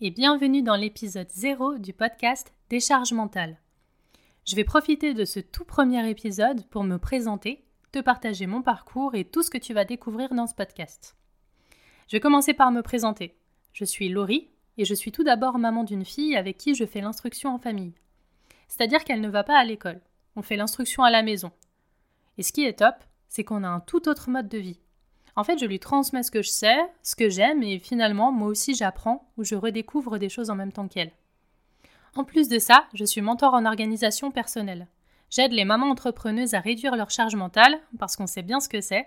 et bienvenue dans l'épisode 0 du podcast Décharge mentale. Je vais profiter de ce tout premier épisode pour me présenter, te partager mon parcours et tout ce que tu vas découvrir dans ce podcast. Je vais commencer par me présenter. Je suis Laurie et je suis tout d'abord maman d'une fille avec qui je fais l'instruction en famille. C'est-à-dire qu'elle ne va pas à l'école. On fait l'instruction à la maison. Et ce qui est top, c'est qu'on a un tout autre mode de vie. En fait, je lui transmets ce que je sais, ce que j'aime, et finalement, moi aussi, j'apprends ou je redécouvre des choses en même temps qu'elle. En plus de ça, je suis mentor en organisation personnelle. J'aide les mamans entrepreneuses à réduire leur charge mentale, parce qu'on sait bien ce que c'est,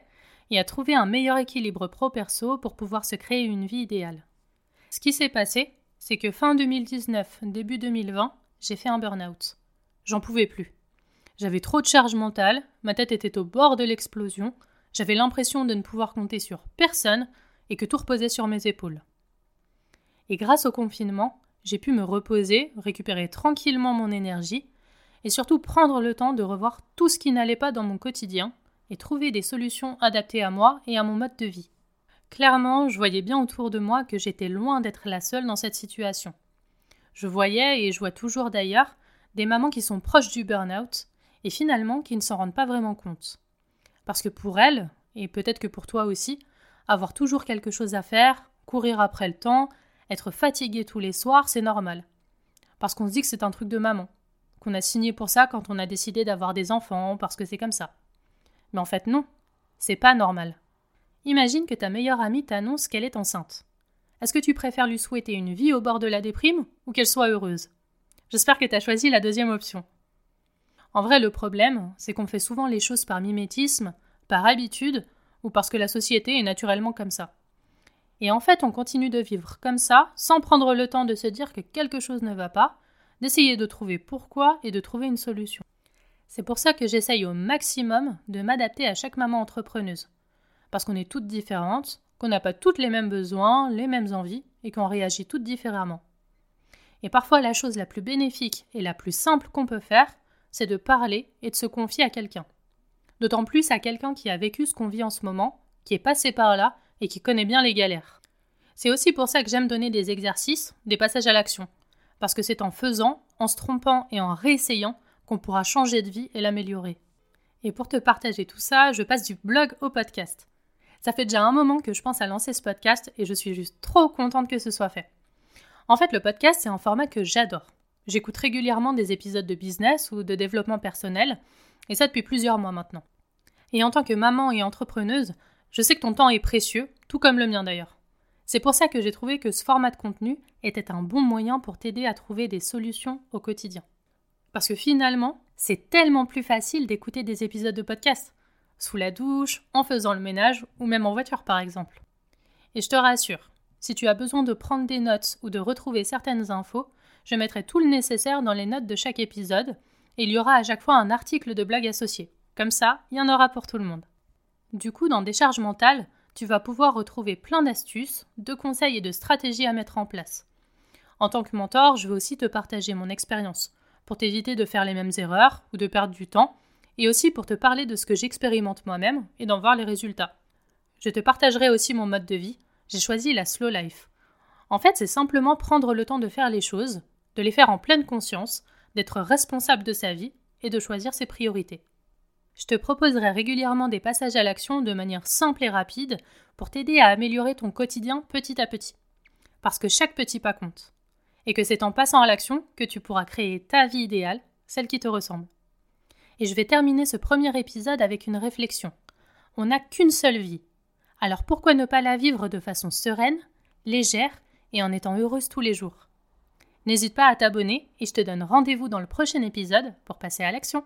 et à trouver un meilleur équilibre pro-perso pour pouvoir se créer une vie idéale. Ce qui s'est passé, c'est que fin 2019, début 2020, j'ai fait un burn-out. J'en pouvais plus. J'avais trop de charge mentale, ma tête était au bord de l'explosion, j'avais l'impression de ne pouvoir compter sur personne et que tout reposait sur mes épaules. Et grâce au confinement, j'ai pu me reposer, récupérer tranquillement mon énergie et surtout prendre le temps de revoir tout ce qui n'allait pas dans mon quotidien et trouver des solutions adaptées à moi et à mon mode de vie. Clairement, je voyais bien autour de moi que j'étais loin d'être la seule dans cette situation. Je voyais, et je vois toujours d'ailleurs, des mamans qui sont proches du burn-out et finalement qui ne s'en rendent pas vraiment compte. Parce que pour elle, et peut-être que pour toi aussi, avoir toujours quelque chose à faire, courir après le temps, être fatigué tous les soirs, c'est normal. Parce qu'on se dit que c'est un truc de maman, qu'on a signé pour ça quand on a décidé d'avoir des enfants, parce que c'est comme ça. Mais en fait, non, c'est pas normal. Imagine que ta meilleure amie t'annonce qu'elle est enceinte. Est-ce que tu préfères lui souhaiter une vie au bord de la déprime ou qu'elle soit heureuse? J'espère que tu as choisi la deuxième option. En vrai, le problème, c'est qu'on fait souvent les choses par mimétisme, par habitude, ou parce que la société est naturellement comme ça. Et en fait, on continue de vivre comme ça, sans prendre le temps de se dire que quelque chose ne va pas, d'essayer de trouver pourquoi et de trouver une solution. C'est pour ça que j'essaye au maximum de m'adapter à chaque maman entrepreneuse. Parce qu'on est toutes différentes, qu'on n'a pas toutes les mêmes besoins, les mêmes envies, et qu'on réagit toutes différemment. Et parfois, la chose la plus bénéfique et la plus simple qu'on peut faire, c'est de parler et de se confier à quelqu'un. D'autant plus à quelqu'un qui a vécu ce qu'on vit en ce moment, qui est passé par là et qui connaît bien les galères. C'est aussi pour ça que j'aime donner des exercices, des passages à l'action. Parce que c'est en faisant, en se trompant et en réessayant qu'on pourra changer de vie et l'améliorer. Et pour te partager tout ça, je passe du blog au podcast. Ça fait déjà un moment que je pense à lancer ce podcast et je suis juste trop contente que ce soit fait. En fait, le podcast, c'est un format que j'adore. J'écoute régulièrement des épisodes de business ou de développement personnel, et ça depuis plusieurs mois maintenant. Et en tant que maman et entrepreneuse, je sais que ton temps est précieux, tout comme le mien d'ailleurs. C'est pour ça que j'ai trouvé que ce format de contenu était un bon moyen pour t'aider à trouver des solutions au quotidien. Parce que finalement, c'est tellement plus facile d'écouter des épisodes de podcast, sous la douche, en faisant le ménage ou même en voiture par exemple. Et je te rassure, si tu as besoin de prendre des notes ou de retrouver certaines infos, je mettrai tout le nécessaire dans les notes de chaque épisode, et il y aura à chaque fois un article de blog associé. Comme ça, il y en aura pour tout le monde. Du coup, dans Décharge mentale, tu vas pouvoir retrouver plein d'astuces, de conseils et de stratégies à mettre en place. En tant que mentor, je vais aussi te partager mon expérience, pour t'éviter de faire les mêmes erreurs ou de perdre du temps, et aussi pour te parler de ce que j'expérimente moi-même et d'en voir les résultats. Je te partagerai aussi mon mode de vie. J'ai choisi la slow life. En fait, c'est simplement prendre le temps de faire les choses, de les faire en pleine conscience, d'être responsable de sa vie et de choisir ses priorités. Je te proposerai régulièrement des passages à l'action de manière simple et rapide pour t'aider à améliorer ton quotidien petit à petit. Parce que chaque petit pas compte. Et que c'est en passant à l'action que tu pourras créer ta vie idéale, celle qui te ressemble. Et je vais terminer ce premier épisode avec une réflexion. On n'a qu'une seule vie. Alors pourquoi ne pas la vivre de façon sereine, légère et en étant heureuse tous les jours? N'hésite pas à t'abonner et je te donne rendez-vous dans le prochain épisode pour passer à l'action.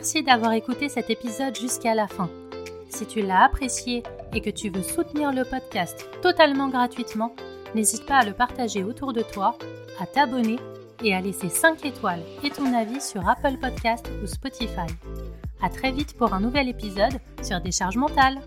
Merci d'avoir écouté cet épisode jusqu'à la fin. Si tu l'as apprécié et que tu veux soutenir le podcast totalement gratuitement, n'hésite pas à le partager autour de toi, à t'abonner et à laisser 5 étoiles et ton avis sur Apple Podcast ou Spotify. À très vite pour un nouvel épisode sur Décharge mentale.